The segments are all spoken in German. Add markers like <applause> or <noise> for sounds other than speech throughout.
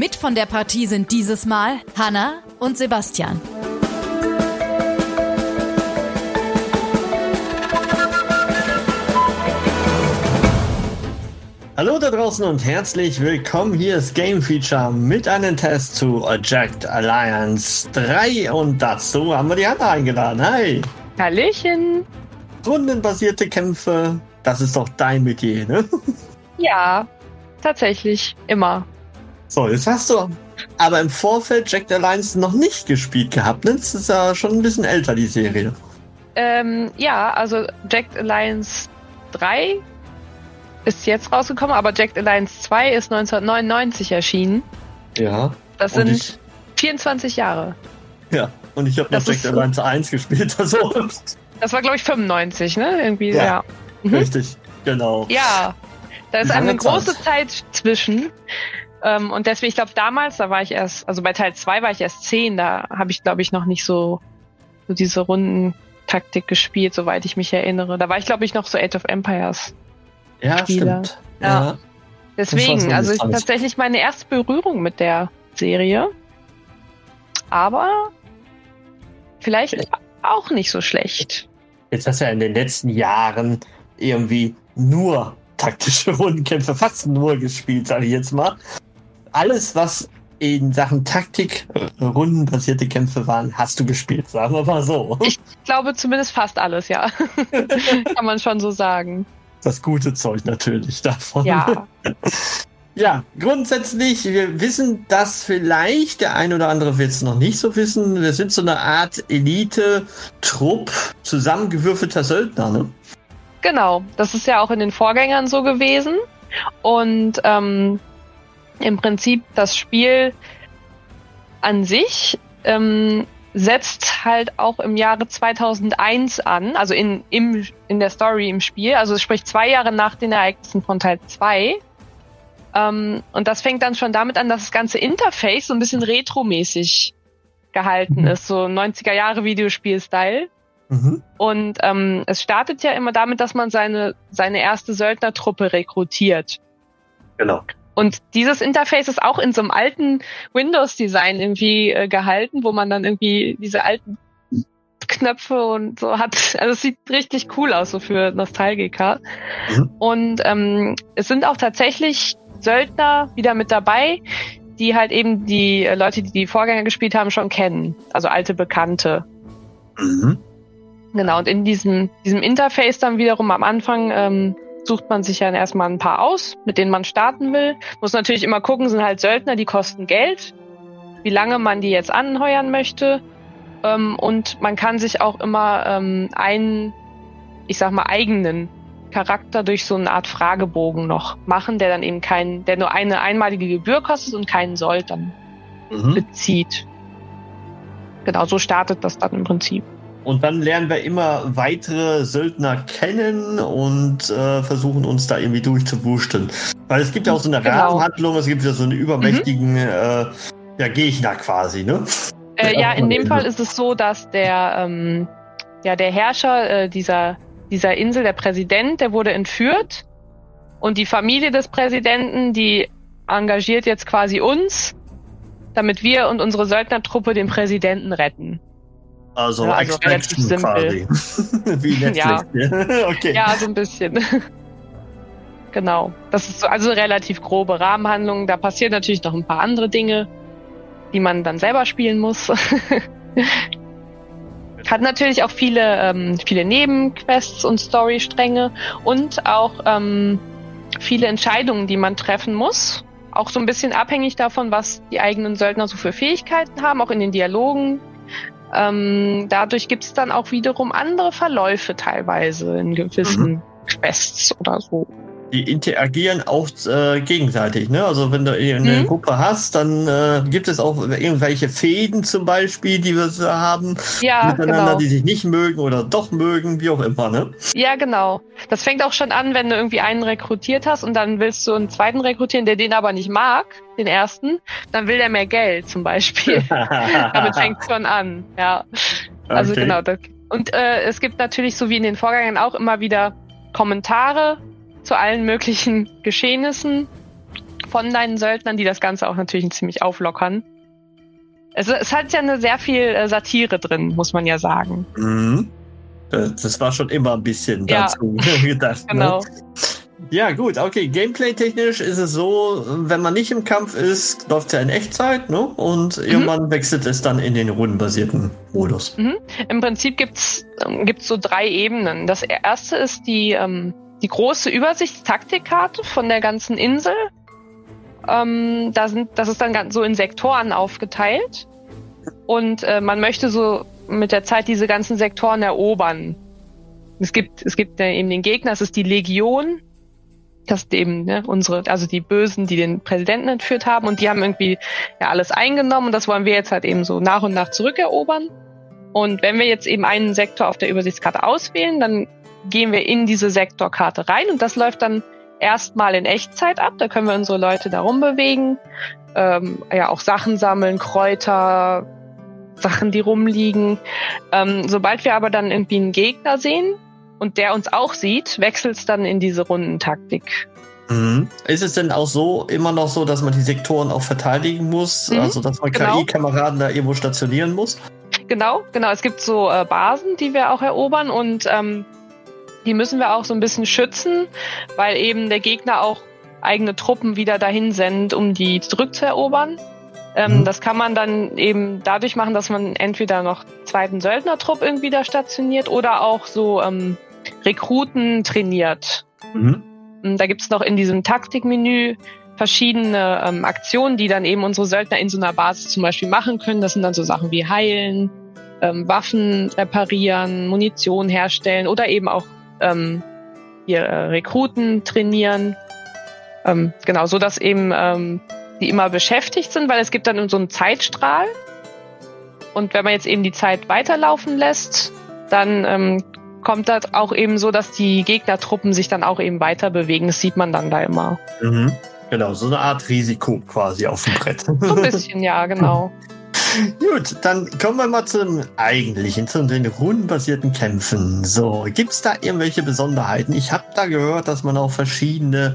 Mit von der Partie sind dieses Mal Hanna und Sebastian. Hallo da draußen und herzlich willkommen. Hier ist Game Feature mit einem Test zu Eject Alliance 3 und dazu haben wir die Hanna eingeladen. Hi! Hallöchen! Rundenbasierte Kämpfe, das ist doch dein Metier, ne? <laughs> Ja, tatsächlich, immer. So, jetzt hast du aber im Vorfeld Jack Alliance noch nicht gespielt gehabt, ne? Das ist ja schon ein bisschen älter, die Serie. Ähm, ja, also Jacked Alliance 3 ist jetzt rausgekommen, aber Jacked Alliance 2 ist 1999 erschienen. Ja. Das Und sind ich- 24 Jahre. Ja, und ich habe noch Das Jack ist- Alliance 1 gespielt, also Das war, glaube ich, 95, ne? Irgendwie, Ja. ja. Mhm. richtig, genau. Ja, da ist eine große Zeit. Zeit zwischen. Ähm, und deswegen, ich glaube, damals, da war ich erst, also bei Teil 2 war ich erst 10, da habe ich, glaube ich, noch nicht so, so diese Rundentaktik gespielt, soweit ich mich erinnere. Da war ich, glaube ich, noch so Age of Empires. Ja, Spieler. stimmt. Ja. Ja. Deswegen, so also ist tatsächlich meine erste Berührung mit der Serie. Aber vielleicht auch nicht so schlecht. Jetzt hast du ja in den letzten Jahren irgendwie nur taktische Rundenkämpfe, fast nur gespielt, sage ich jetzt mal. Alles, was in Sachen Taktik äh, rundenbasierte Kämpfe waren, hast du gespielt, sagen wir mal so. Ich glaube zumindest fast alles, ja. <laughs> Kann man schon so sagen. Das gute Zeug natürlich davon. Ja. <laughs> Ja, grundsätzlich, wir wissen das vielleicht, der ein oder andere wird es noch nicht so wissen. Wir sind so eine Art Elite-Trupp zusammengewürfelter Söldner, ne? Genau, das ist ja auch in den Vorgängern so gewesen. Und ähm, im Prinzip das Spiel an sich ähm, setzt halt auch im Jahre 2001 an, also in, im, in der Story im Spiel, also sprich zwei Jahre nach den Ereignissen von Teil 2. Ähm, und das fängt dann schon damit an, dass das ganze Interface so ein bisschen retromäßig gehalten Mhm. ist, so 90er Jahre Videospiel-Style. Mhm. Und ähm, es startet ja immer damit, dass man seine, seine erste Söldnertruppe rekrutiert. Genau. Und dieses Interface ist auch in so einem alten Windows-Design irgendwie äh, gehalten, wo man dann irgendwie diese alten Knöpfe und so hat. <laughs> Also es sieht richtig cool aus, so für Nostalgiker. Mhm. Und ähm, es sind auch tatsächlich Söldner wieder mit dabei, die halt eben die äh, Leute, die die Vorgänger gespielt haben, schon kennen. Also alte Bekannte. Mhm. Genau, und in diesem, diesem Interface dann wiederum am Anfang ähm, sucht man sich ja erstmal ein paar aus, mit denen man starten will. Muss natürlich immer gucken, sind halt Söldner, die kosten Geld, wie lange man die jetzt anheuern möchte. Ähm, und man kann sich auch immer ähm, einen, ich sag mal, eigenen Charakter durch so eine Art Fragebogen noch machen, der dann eben keinen, der nur eine einmalige Gebühr kostet und keinen Sold dann Mhm. bezieht. Genau, so startet das dann im Prinzip. Und dann lernen wir immer weitere Söldner kennen und äh, versuchen uns da irgendwie durchzuwurschteln. Weil es gibt ja auch so eine Genau. Rahmenhandlung, es gibt ja so einen übermächtigen äh, ja, Gegner quasi, ne? Äh, Ja, <laughs> in dem Fall ist es so, dass der, ähm, ja, der Herrscher äh, dieser, dieser Insel, der Präsident, der wurde entführt. Und die Familie des Präsidenten, die engagiert jetzt quasi uns, damit wir und unsere Söldnertruppe den Präsidenten retten. Also, Ja, also Extraction relativ quasi. <laughs> Wie Netflix. <laughs> Ja. okay. Ja, so ein bisschen. <laughs> genau. Das ist so, also eine relativ grobe Rahmenhandlung. Da passieren natürlich noch ein paar andere Dinge, die man dann selber spielen muss. Hat natürlich auch viele, ähm, viele Nebenquests und Storystränge und auch ähm, viele Entscheidungen, die man treffen muss. Auch so ein bisschen abhängig davon, was die eigenen Söldner so für Fähigkeiten haben, auch in den Dialogen. Ähm, dadurch gibt es dann auch wiederum andere Verläufe teilweise in gewissen Quests oder so. Die interagieren auch äh, gegenseitig, ne? Also wenn du eine mhm. Gruppe hast, dann äh, gibt es auch irgendwelche Fäden zum Beispiel, die wir so haben ja, miteinander, genau. die sich nicht mögen oder doch mögen, wie auch immer, ne? Ja, genau. Das fängt auch schon an, wenn du irgendwie einen rekrutiert hast und dann willst du einen zweiten rekrutieren, der den aber nicht mag, den ersten, dann will der mehr Geld zum Beispiel. <laughs> Damit fängt schon an, ja. Also okay. genau. Das, und äh, es gibt natürlich, so wie in den Vorgängen auch immer wieder Kommentare zu allen möglichen Geschehnissen von deinen Söldnern, die das Ganze auch natürlich ziemlich auflockern. Es, es hat ja eine sehr viel äh, Satire drin, muss man ja sagen. Mhm. Äh, das war schon immer ein bisschen Ja. dazu <laughs> gedacht. Genau. Ne? Ja, gut, okay. Gameplay-technisch ist es so, wenn man nicht im Kampf ist, läuft es ja in Echtzeit, ne? Und Mhm. irgendwann wechselt es dann in den rundenbasierten Modus. Im Prinzip gibt's ähm, gibt's so drei Ebenen. Das erste ist die, ähm, die große Übersichtstaktikkarte von der ganzen Insel. Ähm, da sind, das ist dann ganz so in Sektoren aufgeteilt. Und äh, man möchte so mit der Zeit diese ganzen Sektoren erobern. Es gibt, es gibt äh, eben den Gegner, es ist die Legion. Das ist eben ne, unsere, also die Bösen, die den Präsidenten entführt haben und die haben irgendwie ja alles eingenommen und das wollen wir jetzt halt eben so nach und nach zurückerobern. Und wenn wir jetzt eben einen Sektor auf der Übersichtskarte auswählen, dann gehen wir in diese Sektorkarte rein und das läuft dann erstmal in Echtzeit ab. Da können wir unsere Leute darum bewegen, ähm, ja auch Sachen sammeln, Kräuter, Sachen, die rumliegen. Ähm, sobald wir aber dann irgendwie einen Gegner sehen und der uns auch sieht, wechselt es dann in diese Rundentaktik. Mhm. Ist es denn auch so, immer noch so, dass man die Sektoren auch verteidigen muss? Mhm, Also, dass man genau. KI-Kameraden da irgendwo stationieren muss? Genau, genau. Es gibt so äh, Basen, die wir auch erobern und ähm, die müssen wir auch so ein bisschen schützen, weil eben der Gegner auch eigene Truppen wieder dahin sendet, um die zurückzuerobern. Ähm, Mhm. Das kann man dann eben dadurch machen, dass man entweder noch zweiten Söldnertrupp irgendwie da stationiert oder auch so ähm, Rekruten trainiert. Mhm. Und Da gibt's noch in diesem Taktikmenü verschiedene ähm, Aktionen, die dann eben unsere Söldner in so einer Basis zum Beispiel machen können. Das sind dann so Sachen wie heilen, ähm, Waffen reparieren, Munition herstellen oder eben auch ähm, hier äh, Rekruten trainieren. Ähm, genau, so dass eben ähm, die immer beschäftigt sind, weil es gibt dann so einen Zeitstrahl. Und wenn man jetzt eben die Zeit weiterlaufen lässt, dann ähm, kommt das auch eben so, dass die Gegnertruppen sich dann auch eben weiter bewegen. Das sieht man dann da immer. Mhm. Genau, so eine Art Risiko quasi auf dem Brett. So ein bisschen, ja, genau. <laughs> Gut, dann kommen wir mal zum eigentlichen, zu den rundenbasierten Kämpfen. So, gibt's da irgendwelche Besonderheiten? Ich habe da gehört, dass man auch verschiedene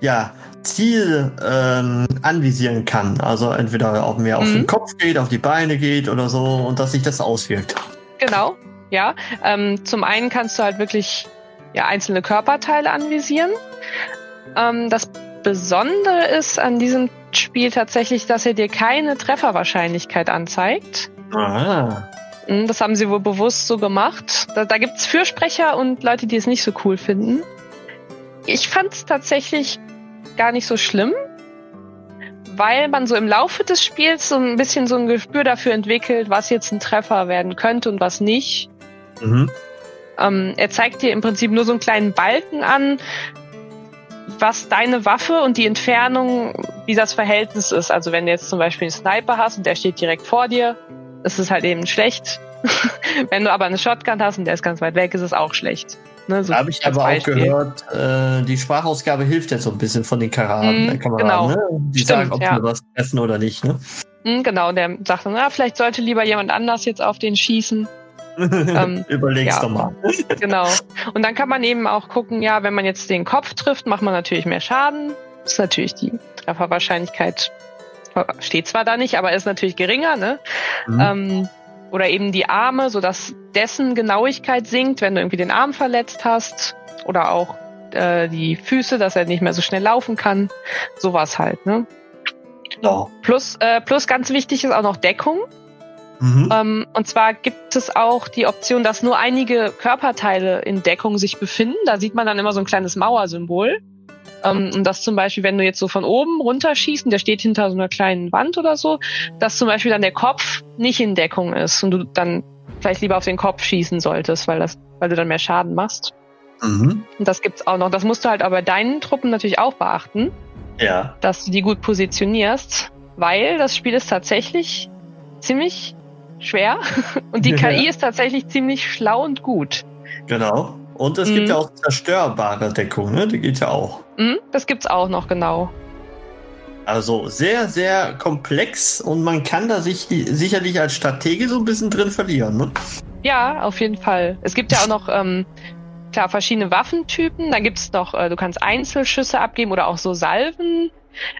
ja, Ziele ähm, anvisieren kann. Also entweder auch mehr auf Mhm. den Kopf geht, auf die Beine geht oder so und dass sich das auswirkt. Genau, ja. Ähm, zum einen kannst du halt wirklich ja, einzelne Körperteile anvisieren. Ähm, das Besondere ist an diesem Spiel tatsächlich, dass er dir keine Trefferwahrscheinlichkeit anzeigt. Ah. Mm, Das haben sie wohl bewusst so gemacht. Da, da gibt's Fürsprecher und Leute, die es nicht so cool finden. Ich fand's tatsächlich gar nicht so schlimm, weil man so im Laufe des Spiels so ein bisschen so ein Gespür dafür entwickelt, was jetzt ein Treffer werden könnte und was nicht. Mhm. Ähm, er zeigt dir im Prinzip nur so einen kleinen Balken an, was deine Waffe und die Entfernung, wie das Verhältnis ist. Also wenn du jetzt zum Beispiel einen Sniper hast und der steht direkt vor dir, ist es halt eben schlecht. <laughs> wenn du aber eine Shotgun hast und der ist ganz weit weg, ist es auch schlecht. Ne, so habe ich aber auch Beispiel. gehört, äh, die Sprachausgabe hilft jetzt so ein bisschen von den Kameraden. Äh, Kameraden genau. ne? Die Stimmt, sagen, ob ja. sie was treffen oder nicht. Ne? Hm, genau, der sagt dann, na, vielleicht sollte lieber jemand anders jetzt auf den schießen. Ähm, <laughs> Überleg's ja. doch mal. <laughs> Genau. Und dann kann man eben auch gucken, ja, wenn man jetzt den Kopf trifft, macht man natürlich mehr Schaden. Das ist natürlich die Trefferwahrscheinlichkeit steht zwar da nicht, aber ist natürlich geringer, ne? Mhm. Ähm, oder eben die Arme, sodass dessen Genauigkeit sinkt, wenn du irgendwie den Arm verletzt hast. Oder auch äh, die Füße, dass er nicht mehr so schnell laufen kann. Sowas halt, ne? Genau. Plus, äh, plus ganz wichtig ist auch noch Deckung. Mhm. Ähm, und zwar gibt es auch die Option, dass nur einige Körperteile in Deckung sich befinden. Da sieht man dann immer so ein kleines Mauersymbol. Ähm, und das zum Beispiel, wenn du jetzt so von oben runterschießt, und der steht hinter so einer kleinen Wand oder so, dass zum Beispiel dann der Kopf nicht in Deckung ist und du dann vielleicht lieber auf den Kopf schießen solltest, weil das, weil du dann mehr Schaden machst. Mhm. Und das gibt's auch noch. Das musst du halt aber bei deinen Truppen natürlich auch beachten, Ja. dass du die gut positionierst, weil das Spiel ist tatsächlich ziemlich schwer <laughs> und die Ja. KI ist tatsächlich ziemlich schlau und gut. Genau. Und es gibt Mhm. ja auch zerstörbare Deckung, ne? Die geht ja auch. Mhm, das gibt's auch noch, genau. Also sehr, sehr komplex und man kann da sich sicherlich als Stratege so ein bisschen drin verlieren, ne? Ja, auf jeden Fall. Es gibt ja auch noch, ähm, klar, verschiedene Waffentypen. Dann gibt's noch, äh, du kannst Einzelschüsse abgeben oder auch so Salven.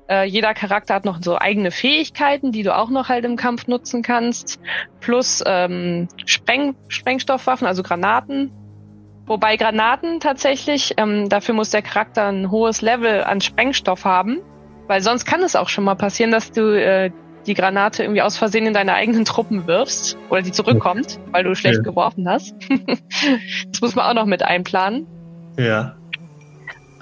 Äh, jeder Charakter hat noch so eigene Fähigkeiten, die du auch noch halt im Kampf nutzen kannst. Plus ähm, Spreng Sprengstoffwaffen, also Granaten. Wobei Granaten tatsächlich, ähm, dafür muss der Charakter ein hohes Level an Sprengstoff haben. Weil sonst kann es auch schon mal passieren, dass du äh, die Granate irgendwie aus Versehen in deine eigenen Truppen wirfst oder die zurückkommt, weil du schlecht Ja. geworfen hast. <laughs> das muss man auch noch mit einplanen. Ja.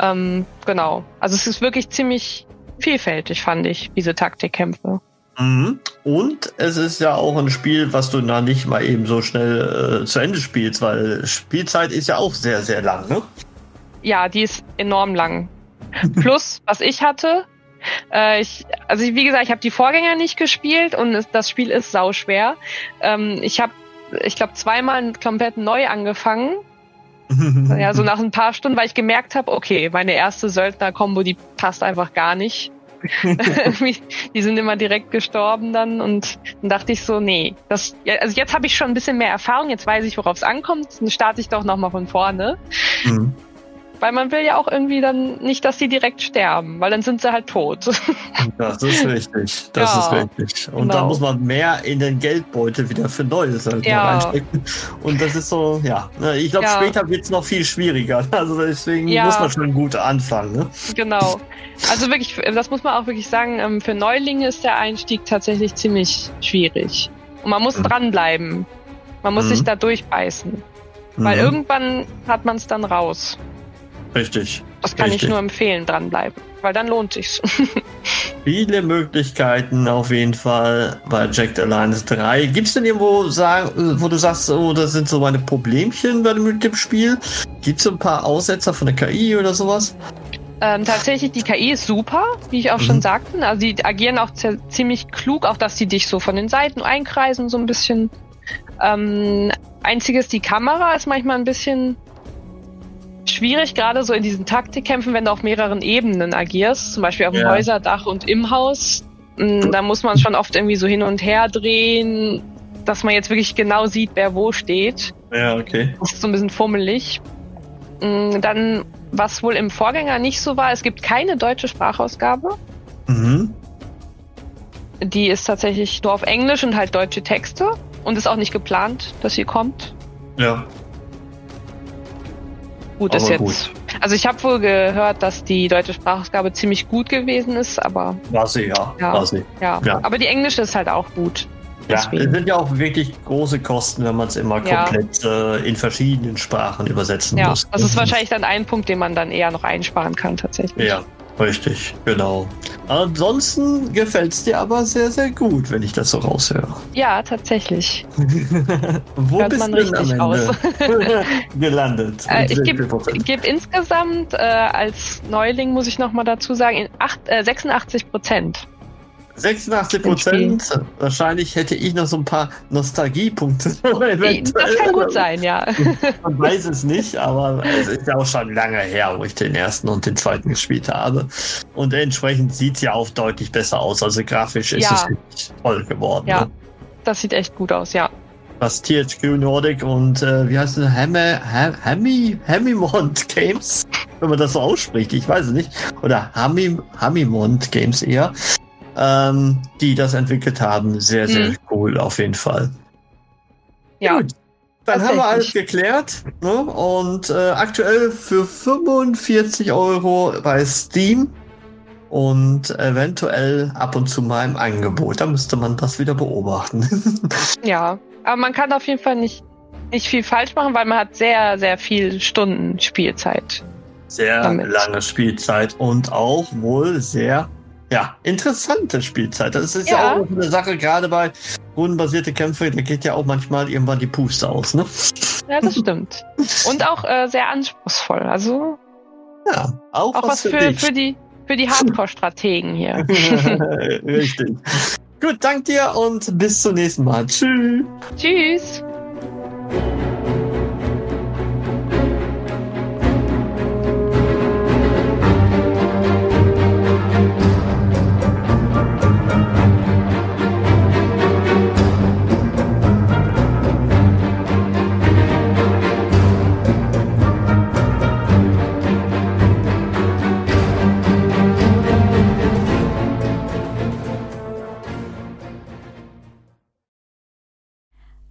Ähm, genau. Also es ist wirklich ziemlich vielfältig, fand ich, diese Taktikkämpfe. Mhm. Und es ist ja auch ein Spiel, was du da nicht mal eben so schnell äh, zu Ende spielst, weil Spielzeit ist ja auch sehr, sehr lang, ne? Ja, die ist enorm lang. <laughs> Plus, was ich hatte, äh, ich, also ich, wie gesagt, ich habe die Vorgänger nicht gespielt und es, das Spiel ist sauschwer. Ähm, ich habe, ich glaube, zweimal komplett neu angefangen Ja, so nach ein paar Stunden, weil ich gemerkt habe, okay, meine erste Söldner-Kombo, die passt einfach gar nicht. <laughs> Die sind immer direkt gestorben dann und dann dachte ich so, nee, das, also jetzt habe ich schon ein bisschen mehr Erfahrung, jetzt weiß ich, worauf es ankommt, dann starte ich doch nochmal von vorne. Mhm. Weil man will ja auch irgendwie dann nicht, dass die direkt sterben, weil dann sind sie halt tot. <laughs> Das ist richtig. Das Ja, ist richtig. Und da genau. muss man mehr in den Geldbeutel wieder für Neues halt Ja. reinstecken. Und das ist so, ja. ne, Ich glaube, Ja. später wird es noch viel schwieriger. <laughs> Also deswegen muss man schon gut anfangen. Ne? genau. Also wirklich, das muss man auch wirklich sagen, ähm, für Neulinge ist der Einstieg tatsächlich ziemlich schwierig. Und man muss Mhm. dranbleiben. Man muss Mhm. sich da durchbeißen. Weil Mhm. irgendwann hat man es dann raus. Richtig. Das kann Richtig. ich nur empfehlen, dranbleiben. Weil dann lohnt sich's. <laughs> Viele Möglichkeiten auf jeden Fall bei Jacked Alliance 3. Gibt es denn irgendwo, sagen, wo du sagst, oh, das sind so meine Problemchen bei dem, mit dem Spiel? Gibt es so ein paar Aussetzer von der KI oder sowas? ähm, tatsächlich, die KI ist super, wie ich auch Mhm. schon sagte. Also die agieren auch zi- ziemlich klug, auch dass die dich so von den Seiten einkreisen, so ein bisschen. Ähm, einziges, die Kamera ist manchmal ein bisschen schwierig, gerade so in diesen Taktikkämpfen, wenn du auf mehreren Ebenen agierst, zum Beispiel auf dem Ja. Häuserdach und im Haus. Mm, Da muss man schon oft irgendwie so hin und her drehen, dass man jetzt wirklich genau sieht, wer wo steht. Ja, okay. Das ist so ein bisschen fummelig. Mm, Dann, was wohl im Vorgänger nicht so war, es gibt keine deutsche Sprachausgabe. Mhm. Die ist tatsächlich nur auf Englisch und halt deutsche Texte. Und ist auch nicht geplant, dass sie kommt. Ja. Gut, ist jetzt. Also ich habe wohl gehört, dass die deutsche Sprachausgabe ziemlich gut gewesen ist, aber War sie, ja. Ja. War sie. ja. Ja. Aber die englische ist halt auch gut. Ja, es sind ja auch wirklich große Kosten, wenn man es immer Ja. komplett äh, in verschiedenen Sprachen übersetzen Ja, muss. das ist wahrscheinlich dann ein Punkt, den man dann eher noch einsparen kann, tatsächlich. Ja, richtig, genau. Ansonsten gefällt es dir aber sehr, sehr gut, wenn ich das so raushöre. Ja, tatsächlich. <laughs> Wo Hört bist man richtig Ende <laughs> gelandet? Äh, ich gebe geb insgesamt äh, als Neuling, muss ich noch mal dazu sagen, in acht, äh, 86 Prozent. 86 Prozent. Wahrscheinlich hätte ich noch so ein paar Nostalgiepunkte. <laughs> Das kann gut <laughs> sein, ja. Man weiß es nicht, aber es ist ja auch schon lange her, wo ich den ersten und den zweiten gespielt habe. Und entsprechend sieht es ja auch deutlich besser aus. Also grafisch ist Ja. es toll geworden. Ja. Ne? Das sieht echt gut aus, ja. Was THQ Nordic und äh, wie heißt es? Hammer, Ham, Hammy, Hammimont Games, wenn man das so ausspricht, ich weiß es nicht. Oder Hammim, Hammimont Games eher. Ähm, die das entwickelt haben. Sehr, sehr Mhm. cool auf jeden Fall. Ja, Gut. Dann haben wir alles geklärt. Ne? Und äh, aktuell für 45 Euro bei Steam und eventuell ab und zu mal im Angebot. Da müsste man das wieder beobachten. <laughs> ja. Aber man kann auf jeden Fall nicht, nicht viel falsch machen, weil man hat sehr, sehr viel Stunden Spielzeit. Sehr Damit. lange Spielzeit und auch wohl sehr Ja, interessante Spielzeit. Das ist Ja. ja, auch eine Sache, gerade bei rundenbasierte Kämpfe, da geht ja auch manchmal irgendwann die Puste aus, ne? Ja, das stimmt. Und auch äh, sehr anspruchsvoll. Also Ja, auch, auch was für, dich. für die, für die Hardcore-Strategen hier. <laughs> <laughs> Richtig. Gut, dank dir und bis zum nächsten Mal. Tschüss. Tschüss.